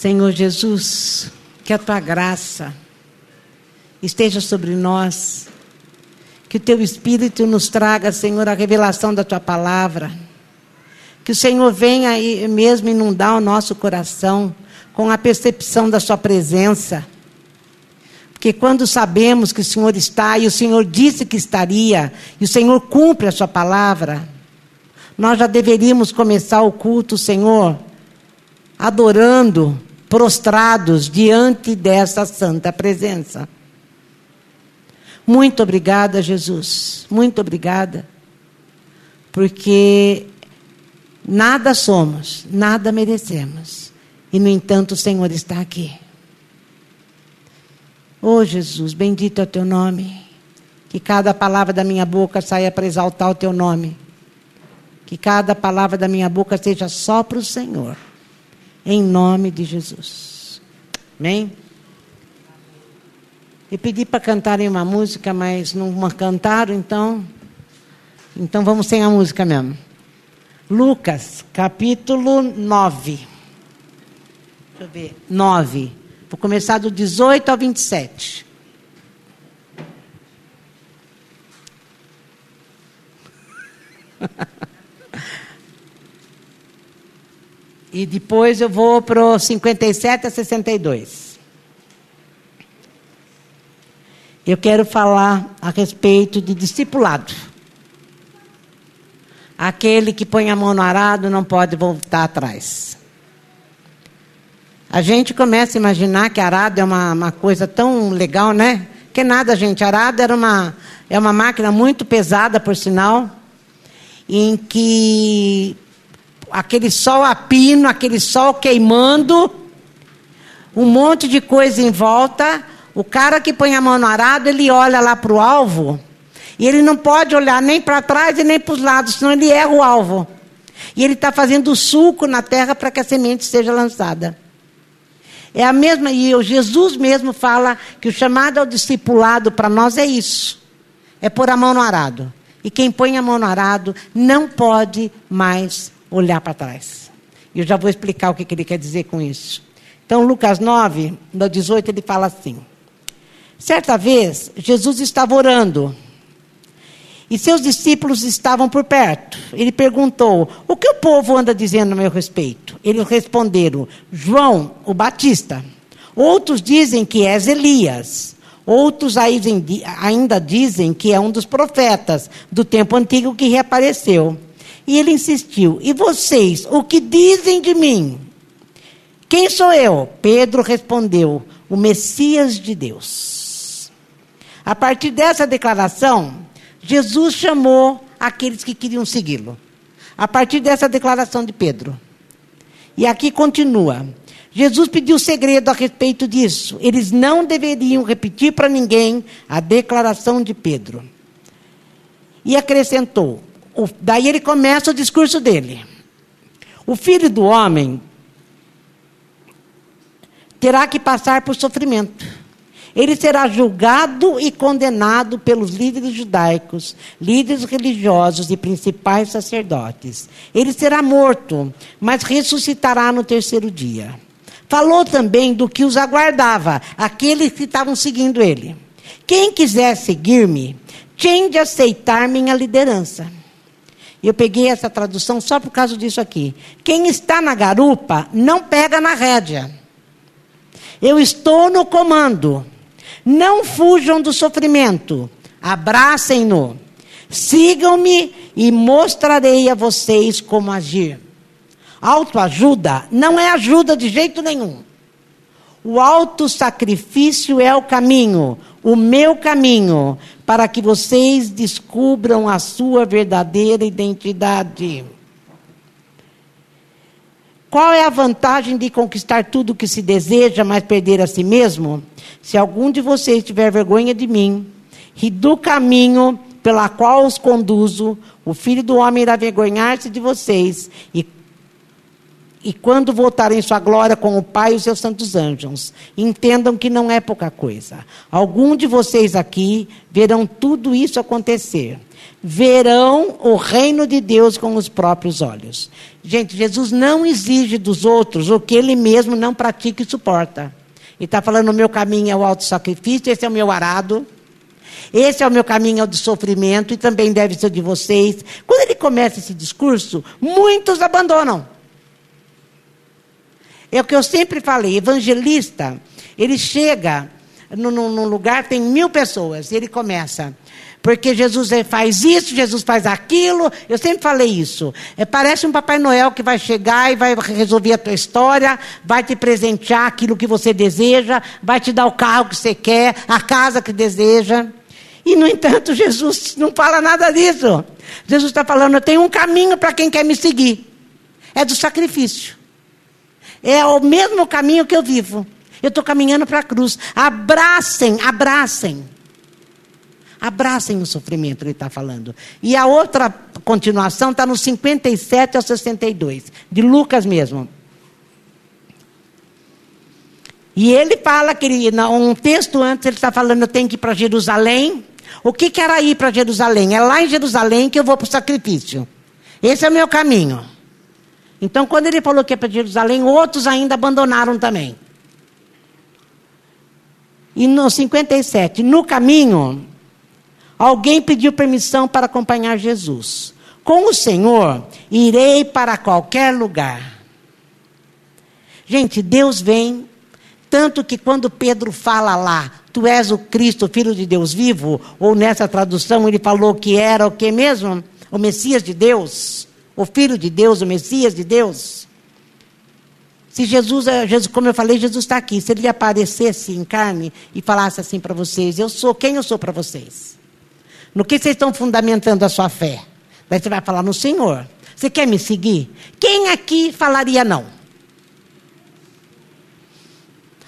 Senhor Jesus, que a tua graça esteja sobre nós, que o teu Espírito nos traga, Senhor, a revelação da tua palavra, que o Senhor venha aí mesmo inundar o nosso coração com a percepção da sua presença. Porque quando sabemos que o Senhor está e o Senhor disse que estaria, e o Senhor cumpre a sua palavra, nós já deveríamos começar o culto, Senhor, adorando, prostrados diante dessa santa presença. Muito obrigada, Jesus. Muito obrigada. Porque nada somos, nada merecemos. E, no entanto, o Senhor está aqui. Oh, Jesus, bendito é o teu nome. Que cada palavra da minha boca saia para exaltar o teu nome. Que cada palavra da minha boca seja só para o Senhor. Em nome de Jesus. Amém? Eu pedi para cantarem uma música, mas não cantaram, então. Então vamos sem a música mesmo. Lucas, capítulo 9. Deixa eu ver. 9. Vou começar do 18 ao 27. e depois eu vou para o 57 a 62. eu quero falar a respeito de discipulado. Aquele que põe a mão no arado não pode voltar atrás. A gente começa a imaginar que arado é uma, uma coisa tão legal, né? Que nada, gente. Arado era uma, é uma máquina muito pesada, por sinal, em que aquele sol a pino, aquele sol queimando, um monte de coisa em volta, o cara que põe a mão no arado, ele olha lá para o alvo e ele não pode olhar nem para trás e nem para os lados, senão ele erra o alvo. E ele está fazendo suco na terra para que a semente seja lançada. É a mesma, e o Jesus mesmo fala que o chamado ao discipulado para nós é isso: é pôr a mão no arado. E quem põe a mão no arado não pode mais olhar para trás. E eu já vou explicar o que, ele quer dizer com isso. Então, Lucas 9, no 18, ele fala assim. Certa vez, Jesus estava orando e seus discípulos estavam por perto. Ele perguntou: O que o povo anda dizendo a meu respeito? Eles responderam: João, o Batista. Outros dizem que és Elias. Outros ainda dizem que é um dos profetas do tempo antigo que reapareceu. E ele insistiu: E vocês, o que dizem de mim? Quem sou eu? Pedro respondeu: O Messias de Deus. A partir dessa declaração, Jesus chamou aqueles que queriam segui-lo. A partir dessa declaração de Pedro. E aqui continua. Jesus pediu segredo a respeito disso. Eles não deveriam repetir para ninguém a declaração de Pedro. E acrescentou. Daí ele começa o discurso dele. O filho do homem terá que passar por sofrimento ele será julgado e condenado pelos líderes judaicos, líderes religiosos e principais sacerdotes. Ele será morto, mas ressuscitará no terceiro dia. Falou também do que os aguardava, aqueles que estavam seguindo ele. Quem quiser seguir-me, tem de aceitar minha liderança. Eu peguei essa tradução só por causa disso aqui. Quem está na garupa não pega na rédea. Eu estou no comando. Não fujam do sofrimento, abracem-no. Sigam-me e mostrarei a vocês como agir. Autoajuda não é ajuda de jeito nenhum. O autossacrifício é o caminho, o meu caminho, para que vocês descubram a sua verdadeira identidade. Qual é a vantagem de conquistar tudo o que se deseja, mas perder a si mesmo? Se algum de vocês tiver vergonha de mim e do caminho pela qual os conduzo, o filho do homem irá vergonhar-se de vocês e, e quando voltarem em sua glória com o Pai e os seus santos anjos, entendam que não é pouca coisa. Algum de vocês aqui verão tudo isso acontecer. Verão o reino de Deus com os próprios olhos. Gente, Jesus não exige dos outros o que ele mesmo não pratica e suporta. Ele está falando: o meu caminho é o alto sacrifício, esse é o meu arado. Esse é o meu caminho de sofrimento e também deve ser de vocês. Quando ele começa esse discurso, muitos abandonam. É o que eu sempre falei, evangelista, ele chega num, lugar, tem mil pessoas, e ele começa. Porque Jesus faz isso, Jesus faz aquilo. Eu sempre falei isso. É, parece um Papai Noel que vai chegar e vai resolver a tua história, vai te presentear aquilo que você deseja, vai te dar o carro que você quer, a casa que deseja. E, no entanto, Jesus não fala nada disso. Jesus está falando: eu tenho um caminho para quem quer me seguir. É do sacrifício. É o mesmo caminho que eu vivo. Eu estou caminhando para a cruz. Abracem, abracem. Abracem o sofrimento, ele está falando. E a outra continuação está no 57 ao 62, de Lucas mesmo. E ele fala que ele, um texto antes ele está falando: eu tenho que ir para Jerusalém. O que, que era ir para Jerusalém? É lá em Jerusalém que eu vou para o sacrifício. Esse é o meu caminho. Então, quando ele falou que é para Jerusalém, outros ainda abandonaram também. E no 57, no caminho, alguém pediu permissão para acompanhar Jesus. Com o Senhor, irei para qualquer lugar. Gente, Deus vem, tanto que quando Pedro fala lá, tu és o Cristo, filho de Deus vivo, ou nessa tradução ele falou que era o que mesmo? O Messias de Deus o Filho de Deus, o Messias de Deus. Se Jesus, é, Jesus como eu falei, Jesus está aqui. Se ele aparecesse em carne e falasse assim para vocês: Eu sou quem eu sou para vocês. No que vocês estão fundamentando a sua fé? Daí você vai falar no Senhor. Você quer me seguir? Quem aqui falaria não?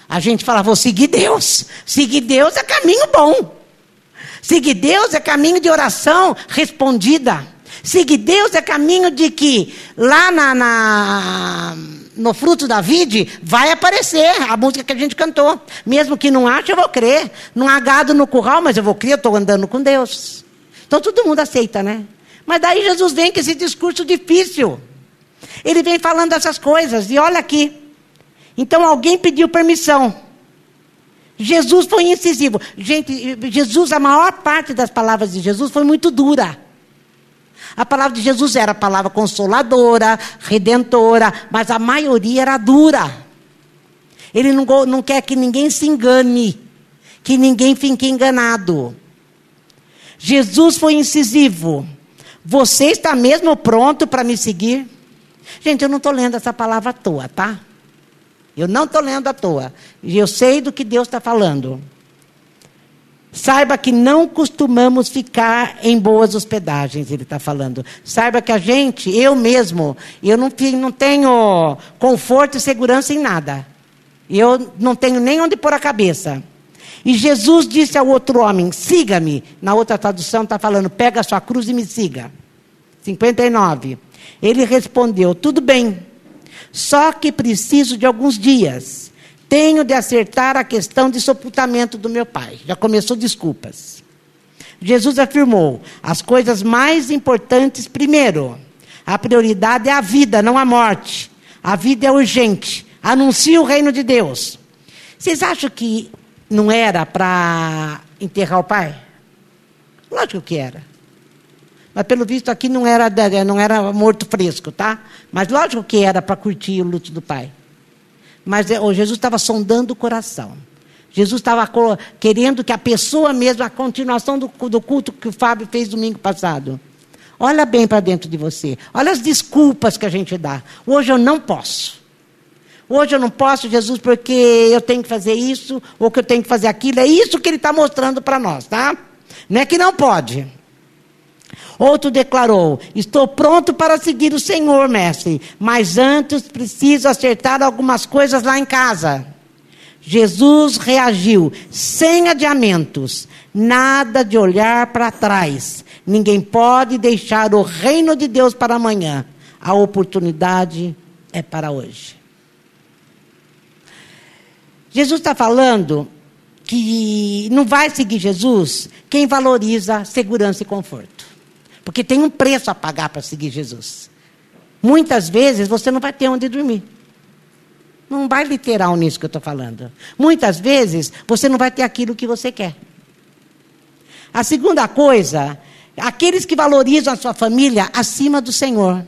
A gente fala, vou seguir Deus. Seguir Deus é caminho bom. Seguir Deus é caminho de oração respondida. Seguir Deus é caminho de que lá na, na, no fruto da vide vai aparecer a música que a gente cantou. Mesmo que não ache, eu vou crer. Não há gado no curral, mas eu vou crer, eu estou andando com Deus. Então todo mundo aceita, né? Mas daí Jesus vem com esse discurso difícil. Ele vem falando essas coisas, e olha aqui. Então alguém pediu permissão. Jesus foi incisivo. Gente, Jesus, a maior parte das palavras de Jesus foi muito dura. A palavra de Jesus era a palavra consoladora, redentora, mas a maioria era dura. Ele não, não quer que ninguém se engane, que ninguém fique enganado. Jesus foi incisivo. Você está mesmo pronto para me seguir? Gente, eu não estou lendo essa palavra à toa, tá? Eu não estou lendo à toa. Eu sei do que Deus está falando. Saiba que não costumamos ficar em boas hospedagens, ele está falando. Saiba que a gente, eu mesmo, eu não, não tenho conforto e segurança em nada. Eu não tenho nem onde pôr a cabeça. E Jesus disse ao outro homem: siga-me. Na outra tradução está falando: pega a sua cruz e me siga. 59. Ele respondeu: tudo bem, só que preciso de alguns dias. Tenho de acertar a questão de sepultamento do meu pai. Já começou desculpas. Jesus afirmou: as coisas mais importantes primeiro. A prioridade é a vida, não a morte. A vida é urgente. Anuncie o reino de Deus. Vocês acham que não era para enterrar o pai? Lógico que era. Mas pelo visto aqui não era, não era morto fresco, tá? Mas lógico que era para curtir o luto do pai. Mas é, Jesus estava sondando o coração. Jesus estava querendo que a pessoa mesmo, a continuação do, do culto que o Fábio fez domingo passado. Olha bem para dentro de você. Olha as desculpas que a gente dá. Hoje eu não posso. Hoje eu não posso, Jesus, porque eu tenho que fazer isso, ou que eu tenho que fazer aquilo. É isso que ele está mostrando para nós, tá? Não é que não pode. Outro declarou: Estou pronto para seguir o Senhor, mestre, mas antes preciso acertar algumas coisas lá em casa. Jesus reagiu sem adiamentos, nada de olhar para trás. Ninguém pode deixar o reino de Deus para amanhã. A oportunidade é para hoje. Jesus está falando que não vai seguir Jesus quem valoriza segurança e conforto. Porque tem um preço a pagar para seguir Jesus. Muitas vezes você não vai ter onde dormir. Não vai literal nisso que eu estou falando. Muitas vezes você não vai ter aquilo que você quer. A segunda coisa, aqueles que valorizam a sua família acima do Senhor.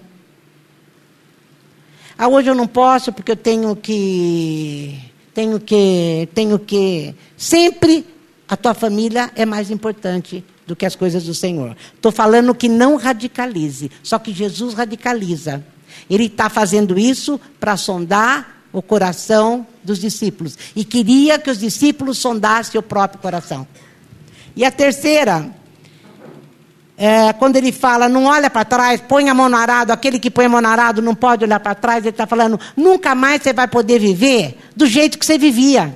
Ah, hoje eu não posso porque eu tenho que tenho que tenho que sempre a tua família é mais importante do que as coisas do Senhor. Estou falando que não radicalize, só que Jesus radicaliza. Ele está fazendo isso para sondar o coração dos discípulos e queria que os discípulos sondassem o próprio coração. E a terceira, é, quando ele fala, não olha para trás, põe a mão no arado, aquele que põe a mão no arado não pode olhar para trás, ele está falando, nunca mais você vai poder viver do jeito que você vivia.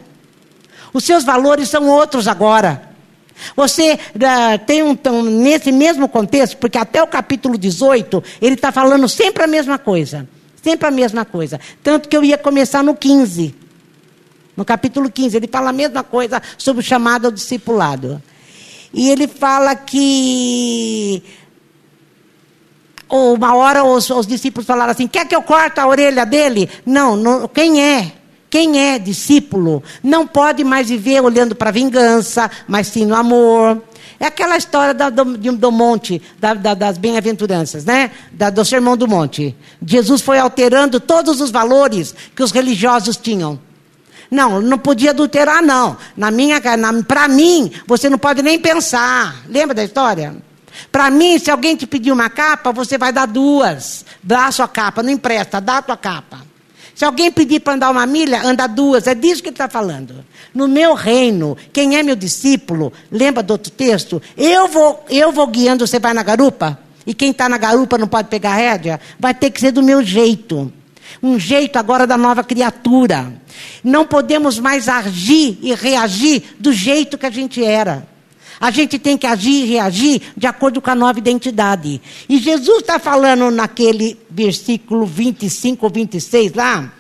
Os seus valores são outros agora. Você uh, tem um, um, nesse mesmo contexto, porque até o capítulo 18, ele está falando sempre a mesma coisa. Sempre a mesma coisa. Tanto que eu ia começar no 15. No capítulo 15, ele fala a mesma coisa sobre o chamado ao discipulado. E ele fala que uma hora os, os, discípulos falaram assim: quer que eu corte a orelha dele? Não, não, quem é? Quem é discípulo não pode mais viver olhando para a vingança, mas sim no amor. É aquela história da, do, do, monte, da, da, das bem-aventuranças, né? do sermão do monte. Jesus foi alterando todos os valores que os religiosos tinham. Não, não podia adulterar, não. Na minha, para mim, você não pode nem pensar. Lembra da história? Para mim, se alguém te pedir uma capa, você vai dar duas. Dá a sua capa, não empresta, dá a tua capa. Se alguém pedir para andar uma milha, anda duas. É disso que ele está falando. No meu reino, quem é meu discípulo, lembra do outro texto? Eu vou, eu vou guiando, você vai na garupa? E quem está na garupa não pode pegar rédea? Vai ter que ser do meu jeito. Um jeito agora da nova criatura. Não podemos mais agir e reagir do jeito que a gente era. A gente tem que agir e reagir de acordo com a nova identidade. E Jesus está falando naquele versículo 25 ou 26 lá: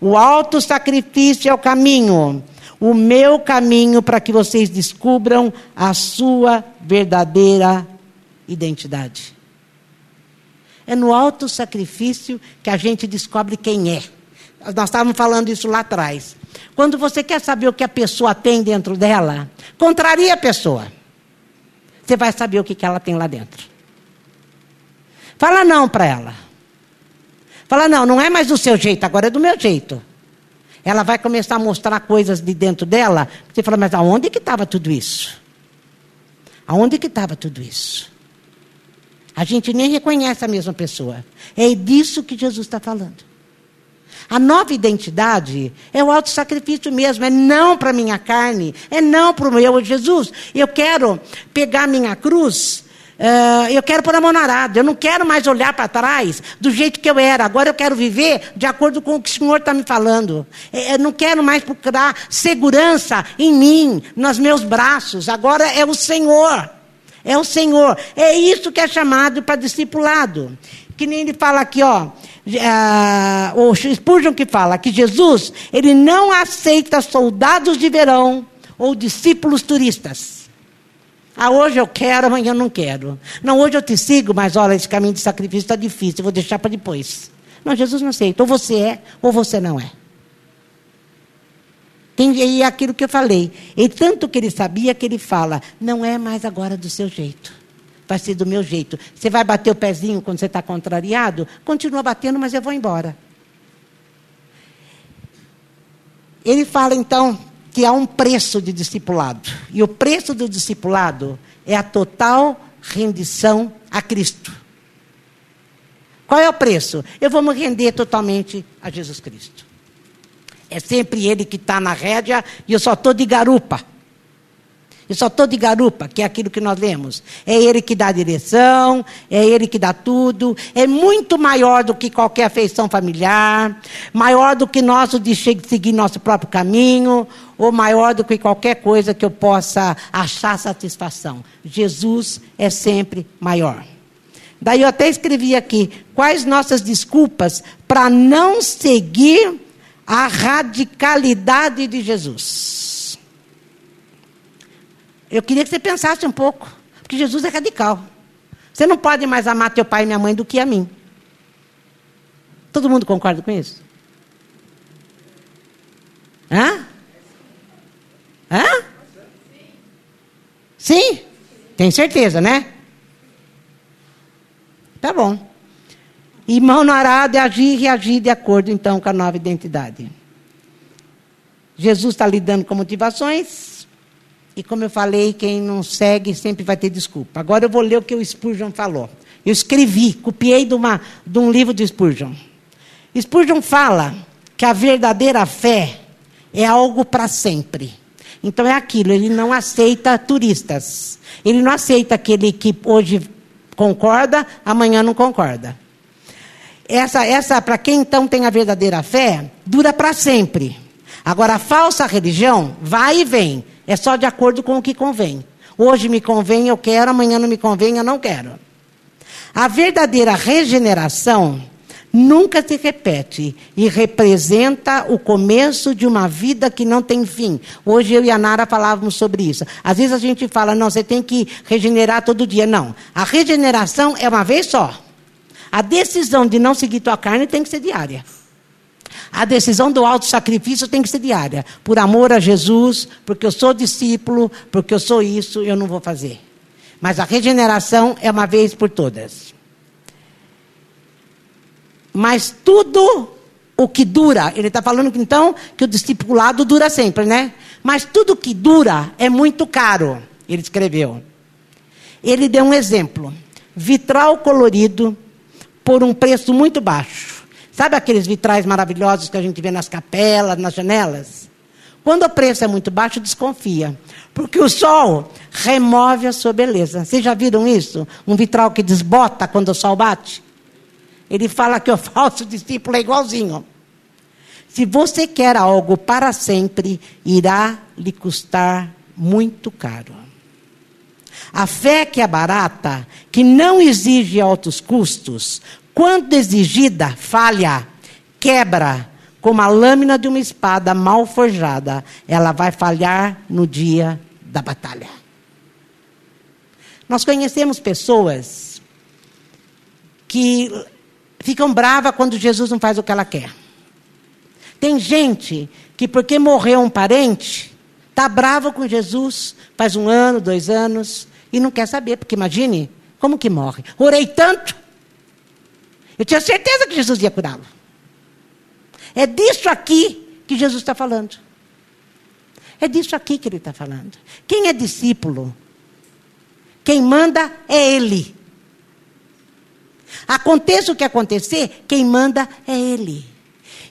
o alto sacrifício é o caminho, o meu caminho para que vocês descubram a sua verdadeira identidade. É no alto sacrifício que a gente descobre quem é. Nós estávamos falando isso lá atrás. Quando você quer saber o que a pessoa tem dentro dela, contraria a pessoa. Você vai saber o que ela tem lá dentro. Fala não para ela. Fala não, não é mais do seu jeito, agora é do meu jeito. Ela vai começar a mostrar coisas de dentro dela. Você fala, mas aonde que estava tudo isso? Aonde que estava tudo isso? A gente nem reconhece a mesma pessoa. É disso que Jesus está falando. A nova identidade é o auto sacrifício mesmo, é não para minha carne, é não para o meu Jesus. Eu quero pegar minha cruz, uh, eu quero pôr a mão na arada, eu não quero mais olhar para trás do jeito que eu era. Agora eu quero viver de acordo com o que o Senhor está me falando. É, eu não quero mais procurar segurança em mim, nos meus braços. Agora é o Senhor. É o Senhor. É isso que é chamado para discipulado. Que nem ele fala aqui, ó. Uh, o Spurgeon que fala que Jesus, ele não aceita soldados de verão ou discípulos turistas. Ah, hoje eu quero, amanhã eu não quero. Não, hoje eu te sigo, mas olha, esse caminho de sacrifício está difícil, vou deixar para depois. Não, Jesus não aceita. Ou você é, ou você não é. Tem, e é aquilo que eu falei. E tanto que ele sabia que ele fala, não é mais agora do seu jeito. Vai ser do meu jeito. Você vai bater o pezinho quando você está contrariado? Continua batendo, mas eu vou embora. Ele fala então que há um preço de discipulado. E o preço do discipulado é a total rendição a Cristo. Qual é o preço? Eu vou me render totalmente a Jesus Cristo. É sempre ele que está na rédea e eu só estou de garupa. Eu só estou de garupa, que é aquilo que nós lemos. É ele que dá a direção, é ele que dá tudo. É muito maior do que qualquer afeição familiar, maior do que nosso de seguir nosso próprio caminho, ou maior do que qualquer coisa que eu possa achar satisfação. Jesus é sempre maior. Daí eu até escrevi aqui: quais nossas desculpas para não seguir a radicalidade de Jesus? Eu queria que você pensasse um pouco, porque Jesus é radical. Você não pode mais amar teu pai e minha mãe do que a mim. Todo mundo concorda com isso? Hã? Hã? Sim? Tem certeza, né? Tá bom. Irmão não hará de agir e reagir de acordo, então, com a nova identidade. Jesus está lidando com motivações. E como eu falei, quem não segue sempre vai ter desculpa. Agora eu vou ler o que o Spurgeon falou. Eu escrevi, copiei de, uma, de um livro de Spurgeon. Spurgeon fala que a verdadeira fé é algo para sempre. Então é aquilo, ele não aceita turistas. Ele não aceita aquele que hoje concorda, amanhã não concorda. Essa, essa para quem então tem a verdadeira fé, dura para sempre. Agora, a falsa religião vai e vem. É só de acordo com o que convém. Hoje me convém, eu quero, amanhã não me convém, eu não quero. A verdadeira regeneração nunca se repete e representa o começo de uma vida que não tem fim. Hoje eu e a Nara falávamos sobre isso. Às vezes a gente fala, não, você tem que regenerar todo dia. Não. A regeneração é uma vez só. A decisão de não seguir tua carne tem que ser diária. A decisão do alto sacrifício tem que ser diária. Por amor a Jesus, porque eu sou discípulo, porque eu sou isso, eu não vou fazer. Mas a regeneração é uma vez por todas. Mas tudo o que dura, ele está falando então que o discipulado dura sempre, né? Mas tudo que dura é muito caro, ele escreveu. Ele deu um exemplo: vitral colorido por um preço muito baixo. Sabe aqueles vitrais maravilhosos que a gente vê nas capelas, nas janelas? Quando o preço é muito baixo, desconfia. Porque o sol remove a sua beleza. Vocês já viram isso? Um vitral que desbota quando o sol bate? Ele fala que o falso discípulo é igualzinho. Se você quer algo para sempre, irá lhe custar muito caro. A fé que é barata, que não exige altos custos, quando exigida, falha, quebra, como a lâmina de uma espada mal forjada, ela vai falhar no dia da batalha. Nós conhecemos pessoas que ficam bravas quando Jesus não faz o que ela quer. Tem gente que, porque morreu um parente, está brava com Jesus faz um ano, dois anos, e não quer saber, porque imagine como que morre. Orei tanto, eu tinha certeza que Jesus ia curá-lo. É disso aqui que Jesus está falando. É disso aqui que ele está falando. Quem é discípulo? Quem manda é ele. Aconteça o que acontecer, quem manda é Ele.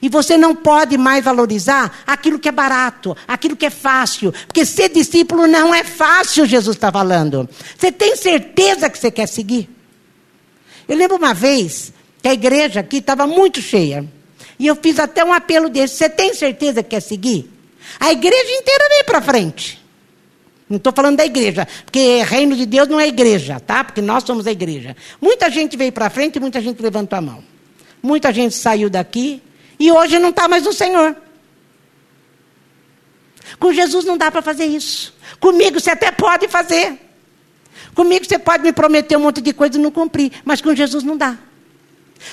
E você não pode mais valorizar aquilo que é barato, aquilo que é fácil. Porque ser discípulo não é fácil, Jesus está falando. Você tem certeza que você quer seguir? Eu lembro uma vez que a igreja aqui estava muito cheia. E eu fiz até um apelo desse. Você tem certeza que quer seguir? A igreja inteira veio para frente. Não estou falando da igreja, porque reino de Deus não é igreja, tá? Porque nós somos a igreja. Muita gente veio para frente e muita gente levantou a mão. Muita gente saiu daqui e hoje não está mais no Senhor. Com Jesus não dá para fazer isso. Comigo você até pode fazer. Comigo você pode me prometer um monte de coisa e não cumprir, mas com Jesus não dá.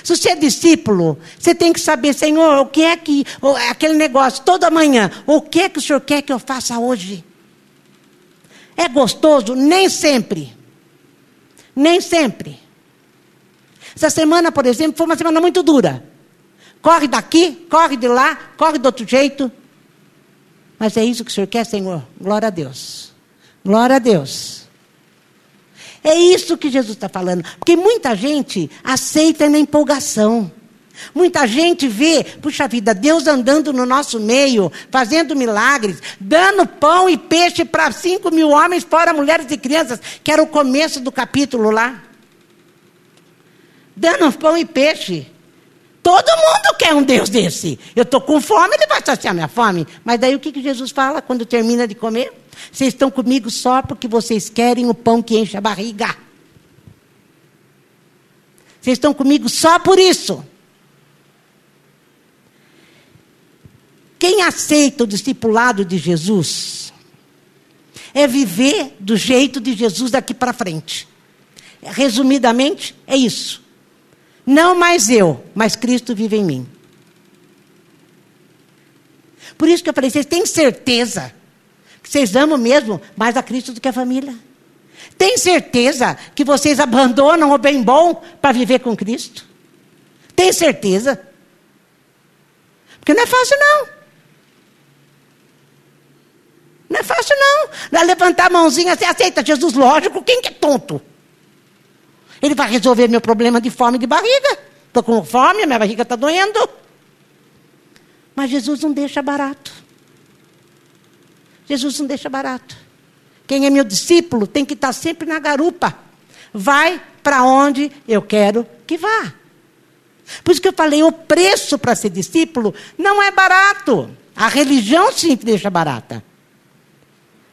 Se você é discípulo, você tem que saber, Senhor, o que é que, aquele negócio, toda manhã, o que é que o Senhor quer que eu faça hoje? É gostoso? Nem sempre. Nem sempre. Essa semana, por exemplo, foi uma semana muito dura. Corre daqui, corre de lá, corre do outro jeito. Mas é isso que o Senhor quer, Senhor? Glória a Deus. Glória a Deus. É isso que Jesus está falando. Porque muita gente aceita na empolgação. Muita gente vê, puxa vida, Deus andando no nosso meio, fazendo milagres, dando pão e peixe para cinco mil homens, fora mulheres e crianças, que era o começo do capítulo lá. Dando pão e peixe. Todo mundo quer um Deus desse. Eu estou com fome, ele vai saciar minha fome. Mas daí o que, que Jesus fala quando termina de comer? Vocês estão comigo só porque vocês querem o pão que enche a barriga. Vocês estão comigo só por isso. Quem aceita o discipulado de Jesus é viver do jeito de Jesus daqui para frente. Resumidamente, é isso. Não mais eu, mas Cristo vive em mim. Por isso que eu falei, vocês têm certeza vocês amam mesmo mais a Cristo do que a família? Tem certeza que vocês abandonam o bem bom para viver com Cristo? Tem certeza? Porque não é fácil, não. Não é fácil, não. Não é levantar a mãozinha, você aceita Jesus, lógico, quem que é tonto? Ele vai resolver meu problema de fome de barriga. Estou com fome, minha barriga está doendo. Mas Jesus não deixa barato. Jesus não deixa barato. Quem é meu discípulo tem que estar sempre na garupa. Vai para onde eu quero que vá. Por isso que eu falei, o preço para ser discípulo não é barato. A religião sim deixa barata.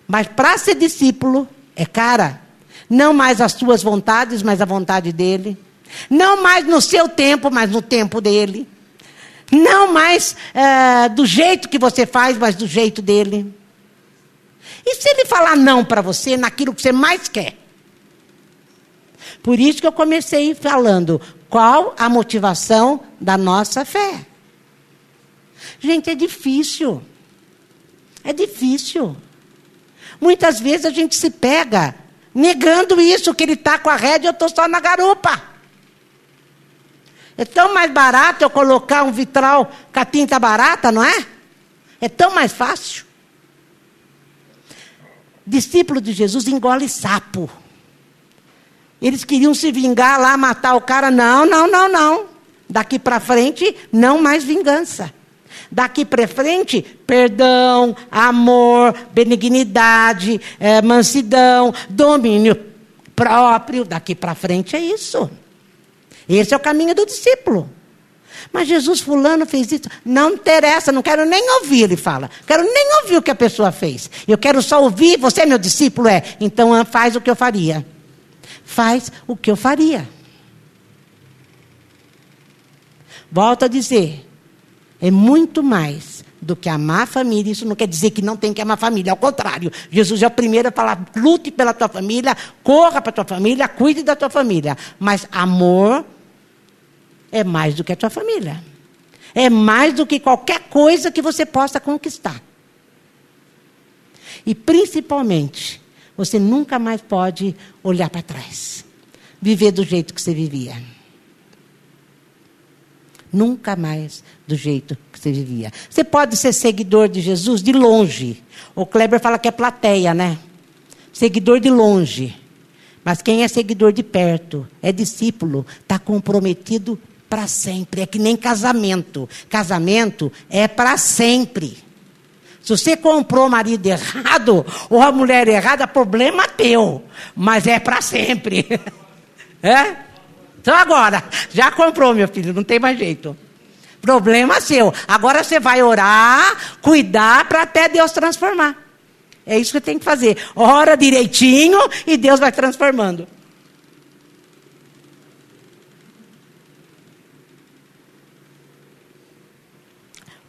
Mas para ser discípulo é cara. Não mais as suas vontades, mas a vontade dele. Não mais no seu tempo, mas no tempo dele. Não mais é, do jeito que você faz, mas do jeito dele. E se ele falar não para você naquilo que você mais quer? Por isso que eu comecei falando qual a motivação da nossa fé. Gente, é difícil. É difícil. Muitas vezes a gente se pega negando isso, que ele está com a rédea e eu estou só na garupa. É tão mais barato eu colocar um vitral com a tinta barata, não é? É tão mais fácil. Discípulo de Jesus engole sapo. Eles queriam se vingar lá, matar o cara. Não, não, não, não. Daqui para frente, não mais vingança. Daqui para frente, perdão, amor, benignidade, é, mansidão, domínio próprio. Daqui para frente é isso. Esse é o caminho do discípulo. Mas Jesus fulano fez isso. Não interessa, não quero nem ouvir, ele fala. Quero nem ouvir o que a pessoa fez. Eu quero só ouvir, você é meu discípulo? É. Então ah, faz o que eu faria. Faz o que eu faria. Volto a dizer, é muito mais do que amar a família. Isso não quer dizer que não tem que amar a família. Ao contrário, Jesus é o primeiro a falar: lute pela tua família, corra para a tua família, cuide da tua família. Mas amor é mais do que a tua família. É mais do que qualquer coisa que você possa conquistar. E principalmente, você nunca mais pode olhar para trás. Viver do jeito que você vivia. Nunca mais do jeito que você vivia. Você pode ser seguidor de Jesus de longe. O Kleber fala que é plateia, né? Seguidor de longe. Mas quem é seguidor de perto, é discípulo, está comprometido para sempre. É que nem casamento. Casamento é para sempre. Se você comprou o marido errado ou a mulher errada, problema teu. Mas é para sempre. é? Então agora, já comprou, meu filho, não tem mais jeito. Problema seu. Agora você vai orar, cuidar para até Deus transformar. É isso que tem que fazer. Ora direitinho e Deus vai transformando.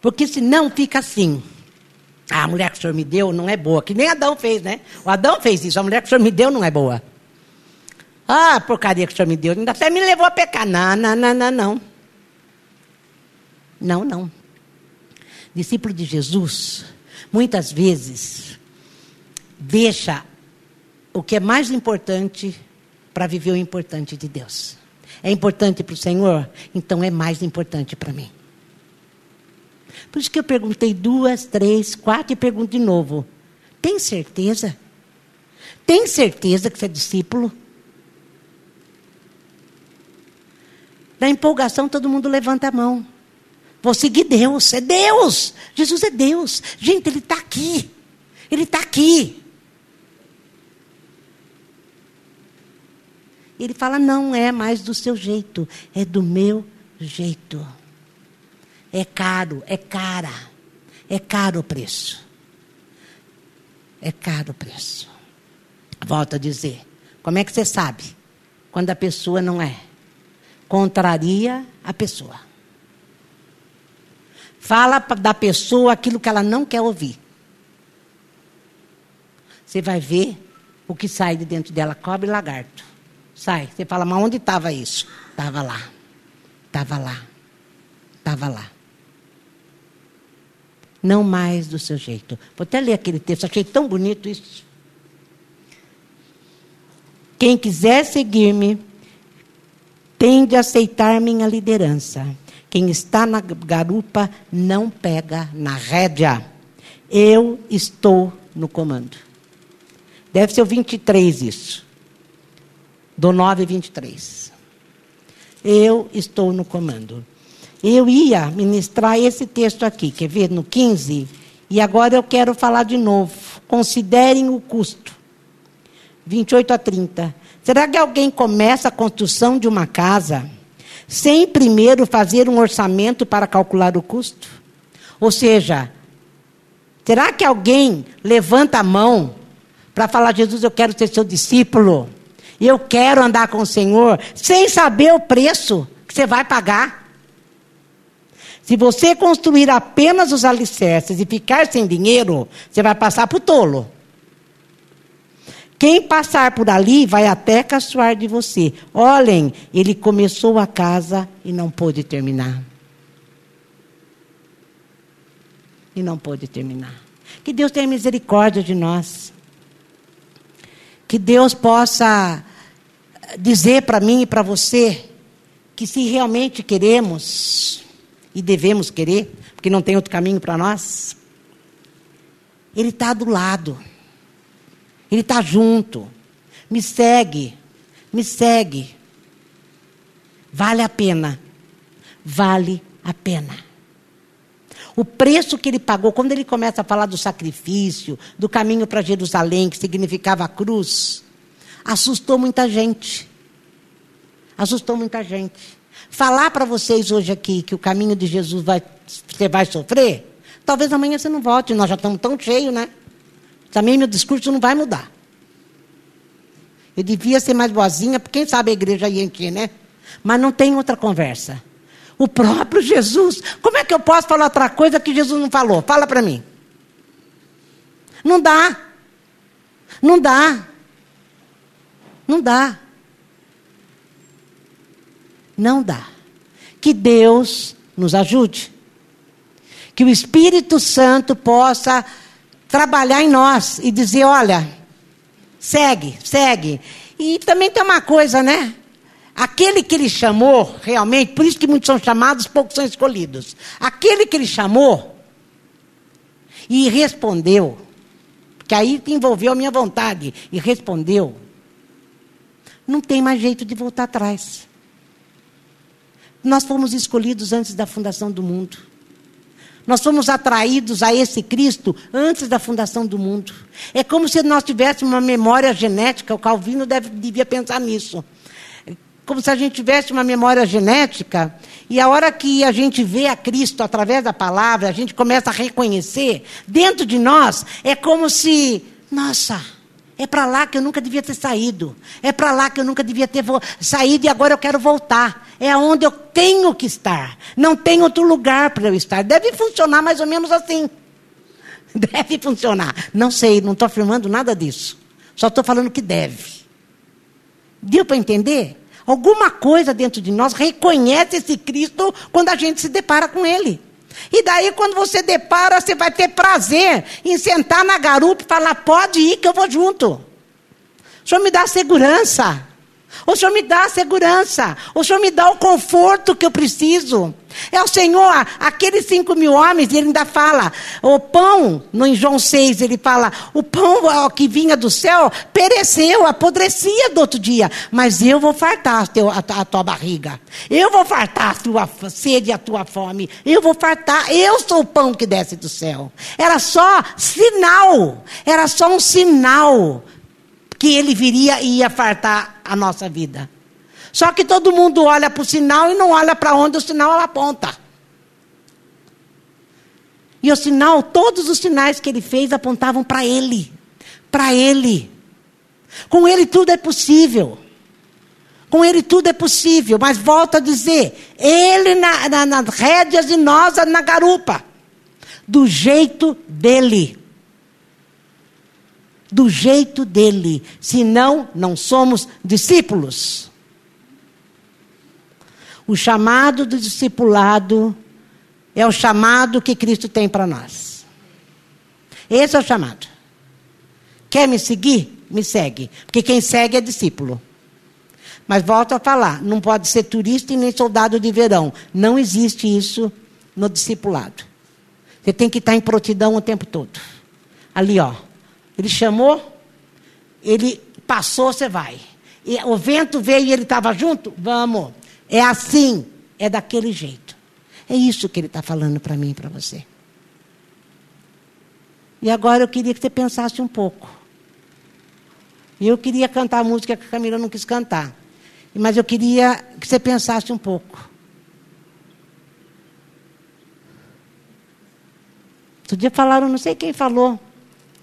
Porque senão fica assim. Ah, a mulher que o senhor me deu não é boa. Que nem Adão fez, né? O Adão fez isso. A mulher que o senhor me deu não é boa. Ah, porcaria que o senhor me deu. Ainda até me levou a pecar. Não, não, não, não, não. Não, não. Discípulo de Jesus, muitas vezes, deixa o que é mais importante para viver o importante de Deus. É importante para o Senhor? Então é mais importante para mim. Por isso que eu perguntei duas, três, quatro e pergunto de novo. Tem certeza? Tem certeza que você é discípulo? Na empolgação, todo mundo levanta a mão. Vou seguir Deus, é Deus. Jesus é Deus. Gente, Ele está aqui. Ele está aqui. Ele fala: não é mais do seu jeito, é do meu jeito. É caro, é cara. É caro o preço. É caro o preço. Volto a dizer. Como é que você sabe quando a pessoa não é? contraria a pessoa. Fala da pessoa aquilo que ela não quer ouvir. Você vai ver o que sai de dentro dela, cobre lagarto. Sai. Você fala, mas onde estava isso? Estava lá. Estava lá. Estava lá. Não mais do seu jeito. Vou até ler aquele texto, achei tão bonito isso. Quem quiser seguir-me, tem de aceitar minha liderança. Quem está na garupa não pega na rédea. Eu estou no comando. Deve ser o 23 isso. Do 9 23. Eu estou no comando. Eu ia ministrar esse texto aqui, quer ver, no 15, e agora eu quero falar de novo. Considerem o custo. 28 a 30. Será que alguém começa a construção de uma casa sem primeiro fazer um orçamento para calcular o custo? Ou seja, será que alguém levanta a mão para falar: Jesus, eu quero ser seu discípulo, eu quero andar com o Senhor, sem saber o preço que você vai pagar? Se você construir apenas os alicerces e ficar sem dinheiro, você vai passar o tolo. Quem passar por ali vai até caçoar de você. Olhem, ele começou a casa e não pôde terminar. E não pôde terminar. Que Deus tenha misericórdia de nós. Que Deus possa dizer para mim e para você que se realmente queremos e devemos querer, porque não tem outro caminho para nós, Ele está do lado. Ele está junto. Me segue. Me segue. Vale a pena. Vale a pena. O preço que ele pagou, quando ele começa a falar do sacrifício, do caminho para Jerusalém, que significava a cruz, assustou muita gente. Assustou muita gente. Falar para vocês hoje aqui que o caminho de Jesus vai, você vai sofrer, talvez amanhã você não volte, nós já estamos tão cheios, né? Também meu discurso não vai mudar. Eu devia ser mais boazinha, porque quem sabe a igreja ia encher, né? Mas não tem outra conversa. O próprio Jesus. Como é que eu posso falar outra coisa que Jesus não falou? Fala para mim. Não dá. Não dá. Não dá. Não dá. Que Deus nos ajude. Que o Espírito Santo possa trabalhar em nós e dizer: olha, segue, segue. E também tem uma coisa, né? Aquele que ele chamou, realmente, por isso que muitos são chamados, poucos são escolhidos. Aquele que ele chamou e respondeu, que aí envolveu a minha vontade, e respondeu, não tem mais jeito de voltar atrás. Nós fomos escolhidos antes da fundação do mundo. Nós somos atraídos a esse Cristo antes da fundação do mundo. É como se nós tivéssemos uma memória genética, o Calvino deve, devia pensar nisso. Como se a gente tivesse uma memória genética, e a hora que a gente vê a Cristo através da palavra, a gente começa a reconhecer, dentro de nós, é como se, nossa, é para lá que eu nunca devia ter saído. É para lá que eu nunca devia ter saído e agora eu quero voltar. É onde eu tenho que estar. Não tem outro lugar para eu estar. Deve funcionar mais ou menos assim. Deve funcionar. Não sei, não estou afirmando nada disso. Só estou falando que deve. Deu para entender? Alguma coisa dentro de nós reconhece esse Cristo quando a gente se depara com Ele. E daí, quando você depara, você vai ter prazer em sentar na garupa e falar: pode ir que eu vou junto. O Senhor me dá segurança. O Senhor me dá segurança. O Senhor me dá o conforto que eu preciso. É o Senhor, aqueles cinco mil homens, ele ainda fala, o pão, no em João 6, ele fala, o pão que vinha do céu pereceu, apodrecia do outro dia, mas eu vou fartar a, a, a tua barriga, eu vou fartar a tua sede e a tua fome, eu vou fartar, eu sou o pão que desce do céu. Era só sinal, era só um sinal que ele viria e ia fartar a nossa vida. Só que todo mundo olha para o sinal e não olha para onde o sinal aponta. E o sinal, todos os sinais que ele fez apontavam para ele. Para ele. Com ele tudo é possível. Com Ele tudo é possível, mas volto a dizer: Ele na, na, nas rédeas e nós na garupa. Do jeito dele. Do jeito dele. Senão, não somos discípulos. O chamado do discipulado é o chamado que Cristo tem para nós. Esse é o chamado. Quer me seguir? Me segue. Porque quem segue é discípulo. Mas volto a falar, não pode ser turista e nem soldado de verão. Não existe isso no discipulado. Você tem que estar em prontidão o tempo todo. Ali, ó. Ele chamou, ele passou, você vai. E o vento veio e ele estava junto? Vamos. É assim, é daquele jeito. É isso que ele está falando para mim e para você. E agora eu queria que você pensasse um pouco. E eu queria cantar a música que a Camila não quis cantar. Mas eu queria que você pensasse um pouco. Outro dia falaram, não sei quem falou,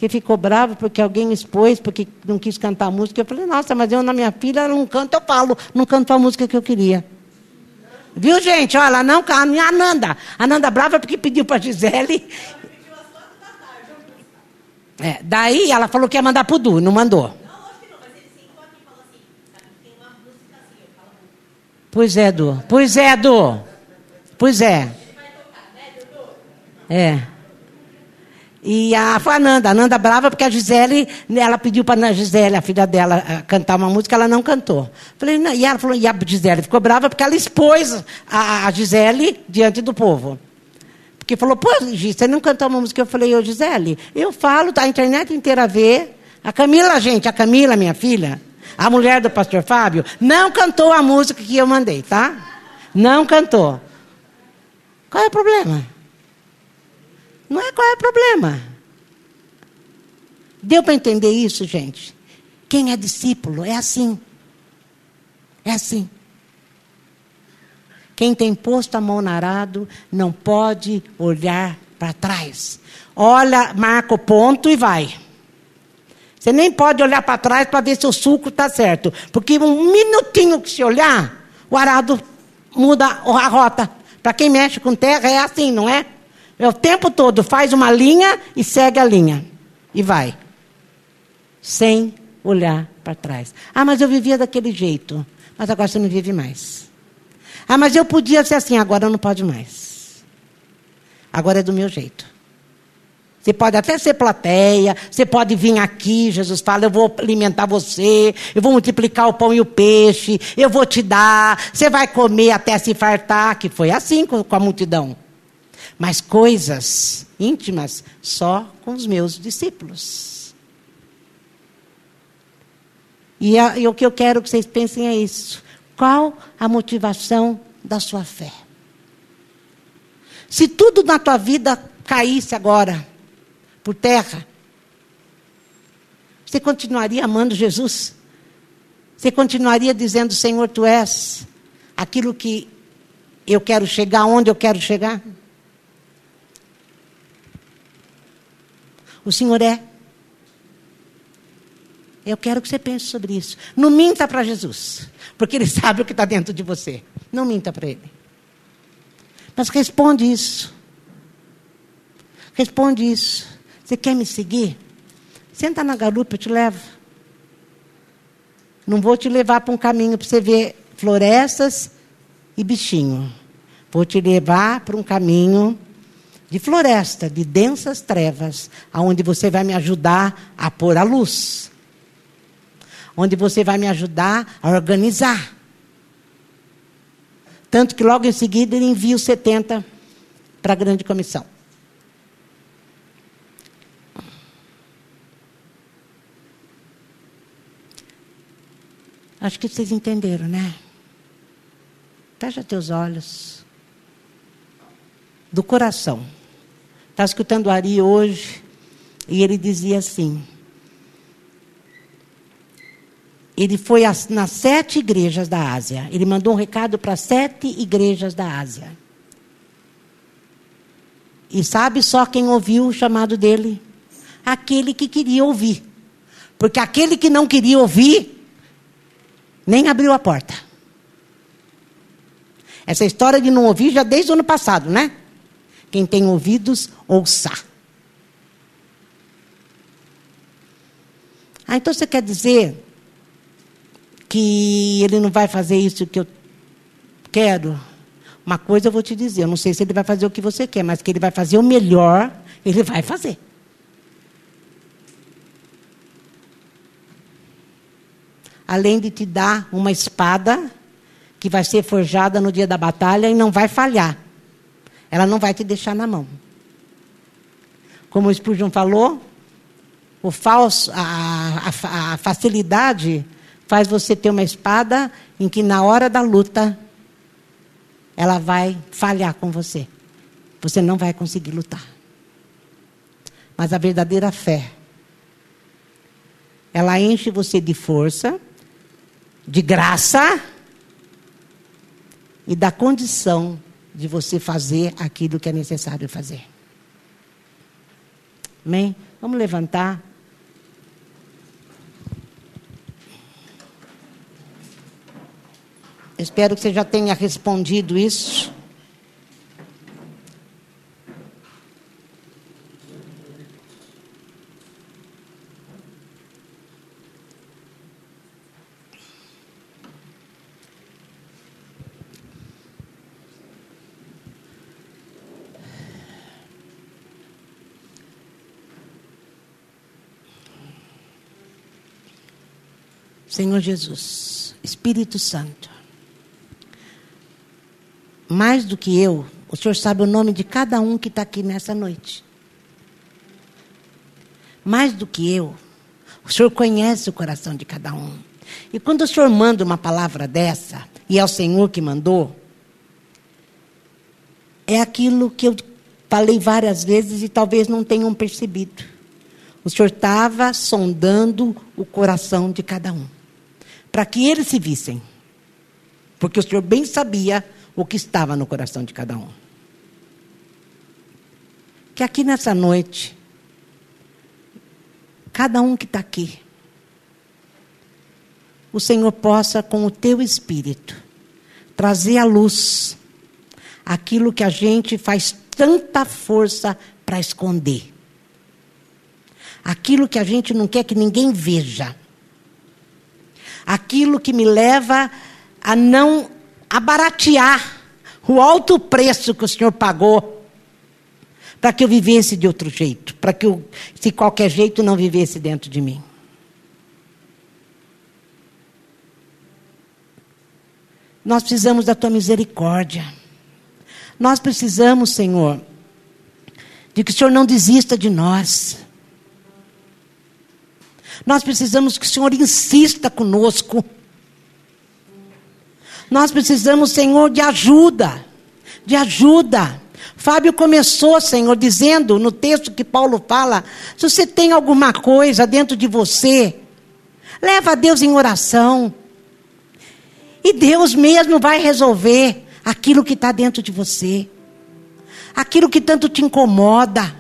que ficou bravo porque alguém expôs, porque não quis cantar a música. Eu falei, nossa, mas eu na minha filha ela não canta, eu falo, não canto a música que eu queria. Viu, gente? Olha, não. A Nanda. A Nanda brava porque pediu para a Gisele. É, daí ela falou que ia mandar para o Du, não mandou. Pois é, Du. Pois é, Du. Pois é. É. E a, foi a Nanda, a Nanda brava porque a Gisele, ela pediu para a Gisele, a filha dela, eh, cantar uma música, ela não cantou. Falei, não, e ela falou, e a Gisele ficou brava porque ela expôs a, a Gisele diante do povo. Porque falou, pô, Gisele, você não cantou uma música? Eu falei, ô Gisele, eu falo, tá, a internet inteira vê. A Camila, gente, a Camila, minha filha, a mulher do pastor Fábio, não cantou a música que eu mandei, tá? Não cantou. Qual é o problema? Não é qual é o problema. Deu para entender isso, gente? Quem é discípulo é assim. É assim. Quem tem posto a mão no arado não pode olhar para trás. Olha, marca o ponto e vai. Você nem pode olhar para trás para ver se o suco está certo. Porque um minutinho que se olhar, o arado muda a rota. Para quem mexe com terra é assim, não é? É o tempo todo, faz uma linha e segue a linha. E vai. Sem olhar para trás. Ah, mas eu vivia daquele jeito. Mas agora você não vive mais. Ah, mas eu podia ser assim, agora não pode mais. Agora é do meu jeito. Você pode até ser plateia, você pode vir aqui, Jesus fala, eu vou alimentar você, eu vou multiplicar o pão e o peixe, eu vou te dar, você vai comer até se fartar, que foi assim com a multidão mas coisas íntimas só com os meus discípulos. E, a, e o que eu quero que vocês pensem é isso. Qual a motivação da sua fé? Se tudo na tua vida caísse agora por terra, você continuaria amando Jesus? Você continuaria dizendo, Senhor, tu és aquilo que eu quero chegar, onde eu quero chegar? O Senhor é. Eu quero que você pense sobre isso. Não minta para Jesus, porque Ele sabe o que está dentro de você. Não minta para Ele. Mas responde isso. Responde isso. Você quer me seguir? Senta na garupa, eu te levo. Não vou te levar para um caminho para você ver florestas e bichinho. Vou te levar para um caminho de floresta, de densas trevas, aonde você vai me ajudar a pôr a luz. Onde você vai me ajudar a organizar. Tanto que logo em seguida ele envia os 70 para a grande comissão. Acho que vocês entenderam, né? Fecha teus olhos. Do coração. Estava escutando o Ari hoje e ele dizia assim: ele foi nas sete igrejas da Ásia. Ele mandou um recado para sete igrejas da Ásia. E sabe só quem ouviu o chamado dele? Aquele que queria ouvir. Porque aquele que não queria ouvir, nem abriu a porta. Essa história de não ouvir já desde o ano passado, né? Quem tem ouvidos, ouça. Ah, então você quer dizer que ele não vai fazer isso que eu quero? Uma coisa eu vou te dizer, eu não sei se ele vai fazer o que você quer, mas que ele vai fazer o melhor, ele vai fazer. Além de te dar uma espada que vai ser forjada no dia da batalha e não vai falhar. Ela não vai te deixar na mão. Como o Spurgeon falou, o falso, a, a, a facilidade faz você ter uma espada em que na hora da luta ela vai falhar com você. Você não vai conseguir lutar. Mas a verdadeira fé, ela enche você de força, de graça e da condição de você fazer aquilo que é necessário fazer. Amém? Vamos levantar. Espero que você já tenha respondido isso. Senhor Jesus, Espírito Santo, mais do que eu, o Senhor sabe o nome de cada um que está aqui nessa noite. Mais do que eu, o Senhor conhece o coração de cada um. E quando o Senhor manda uma palavra dessa, e é o Senhor que mandou, é aquilo que eu falei várias vezes e talvez não tenham percebido. O Senhor estava sondando o coração de cada um, para que eles se vissem. Porque o Senhor bem sabia o que estava no coração de cada um. Que aqui nessa noite, cada um que está aqui, o Senhor possa, com o teu espírito, trazer à luz aquilo que a gente faz tanta força para esconder. Aquilo que a gente não quer que ninguém veja. Aquilo que me leva a não a baratear o alto preço que o Senhor pagou para que eu vivesse de outro jeito, para que eu, se qualquer jeito, não vivesse dentro de mim. Nós precisamos da tua misericórdia. Nós precisamos, Senhor, de que o Senhor não desista de nós. Nós precisamos que o Senhor insista conosco. Nós precisamos, Senhor, de ajuda. De ajuda. Fábio começou, Senhor, dizendo no texto que Paulo fala: se você tem alguma coisa dentro de você, leva a Deus em oração. E Deus mesmo vai resolver aquilo que está dentro de você, aquilo que tanto te incomoda,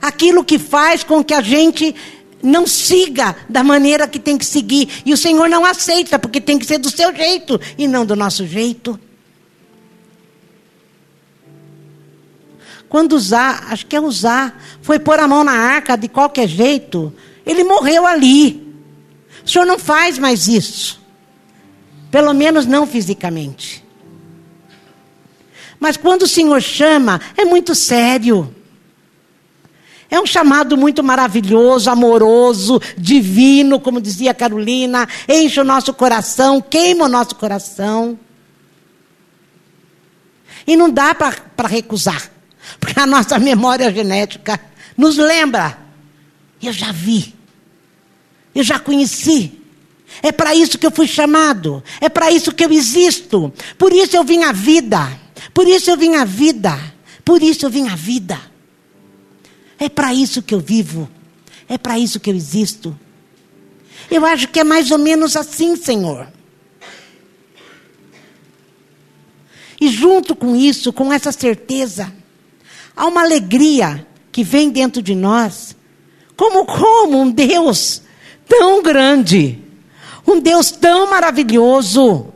aquilo que faz com que a gente não siga da maneira que tem que seguir. E o Senhor não aceita, porque tem que ser do seu jeito e não do nosso jeito. Quando usar, acho que é usar, foi pôr a mão na arca de qualquer jeito, ele morreu ali. O Senhor não faz mais isso. Pelo menos não fisicamente. Mas quando o Senhor chama, é muito sério. É um chamado muito maravilhoso, amoroso, divino, como dizia Carolina, enche o nosso coração, queima o nosso coração. E não dá para recusar, porque a nossa memória genética nos lembra. Eu já vi, eu já conheci. É para isso que eu fui chamado, é para isso que eu existo. Por isso eu vim à vida, por isso eu vim à vida, por isso eu vim à vida. É para isso que eu vivo. É para isso que eu existo. Eu acho que é mais ou menos assim, Senhor. E junto com isso, com essa certeza, há uma alegria que vem dentro de nós. Como como um Deus tão grande, um Deus tão maravilhoso,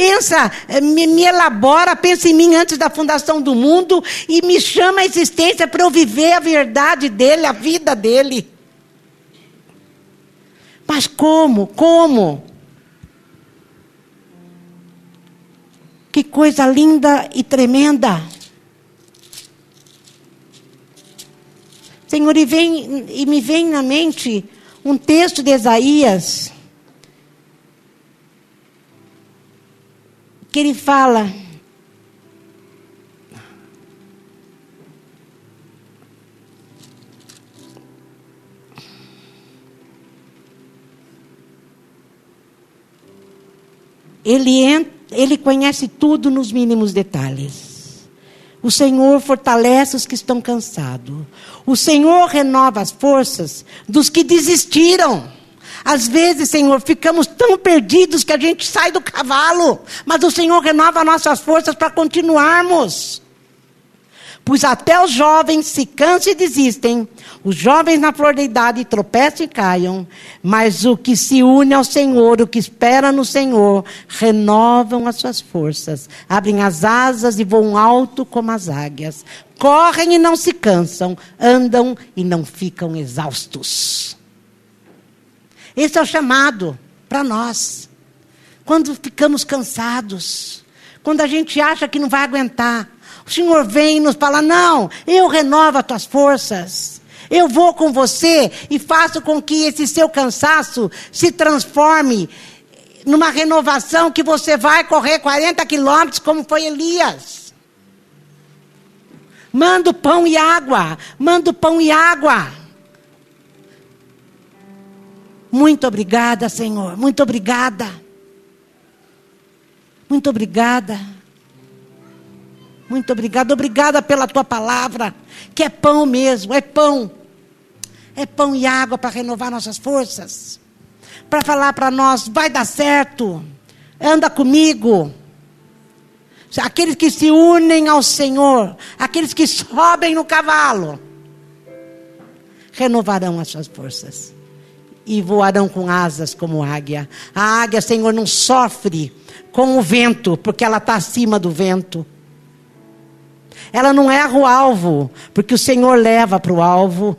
pensa, eh, me, me, elabora, pensa em mim antes da fundação do mundo e me chama à existência para eu viver a verdade dele, a vida dele. Mas como? Como? Que coisa linda e tremenda. Senhor, e, vem, e me vem na mente um texto de Isaías, que ele fala. Ele, ele conhece tudo nos mínimos detalhes. O Senhor fortalece os que estão cansados. O Senhor renova as forças dos que desistiram. Às vezes, Senhor, ficamos tão perdidos que a gente sai do cavalo, mas o Senhor renova nossas forças para continuarmos. Pois até os jovens se cansam e desistem, os jovens na flor da idade tropeçam e caiam, mas o que se une ao Senhor, o que espera no Senhor, renovam as suas forças, abrem as asas e voam alto como as águias, correm e não se cansam, andam e não ficam exaustos. Esse é o chamado para nós. Quando ficamos cansados, quando a gente acha que não vai aguentar, o Senhor vem e nos fala: não, eu renovo as tuas forças. Eu vou com você e faço com que esse seu cansaço se transforme numa renovação que você vai correr 40 quilômetros, como foi Elias. Manda pão e água, manda pão e água. Muito obrigada, Senhor, muito obrigada. Muito obrigada. Muito obrigada, obrigada pela tua palavra, que é pão mesmo, é pão é pão e água para renovar nossas forças. Para falar para nós, vai dar certo, anda comigo. Aqueles que se unem ao Senhor, aqueles que sobem no cavalo, renovarão as suas forças e voarão com asas como águia. A águia, Senhor, não sofre com o vento, porque ela está acima do vento. Ela não erra o alvo, porque o Senhor leva para o alvo.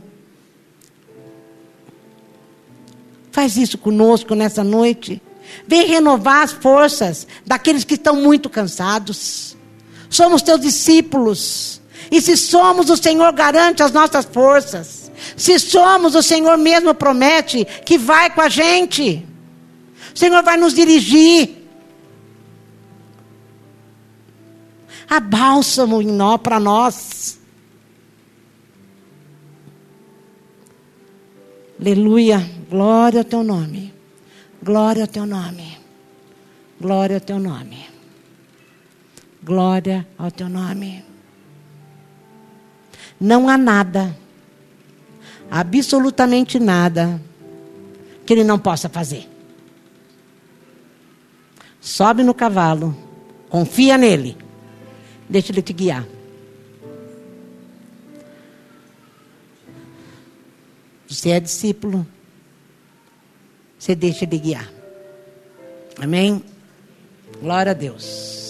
Faz isso conosco nessa noite. Vem renovar as forças daqueles que estão muito cansados. Somos teus discípulos. E se somos, o Senhor garante as nossas forças. Se somos, o Senhor mesmo promete que vai com a gente. O Senhor vai nos dirigir. A bálsamo em nó para nós. Aleluia. Glória ao teu nome. Glória ao teu nome. Glória ao teu nome. Glória ao teu nome. Não há nada, absolutamente nada, que ele não possa fazer. Sobe no cavalo, confia nele, deixa ele te guiar. Você é discípulo. Você deixa de guiar. Amém? Glória a Deus.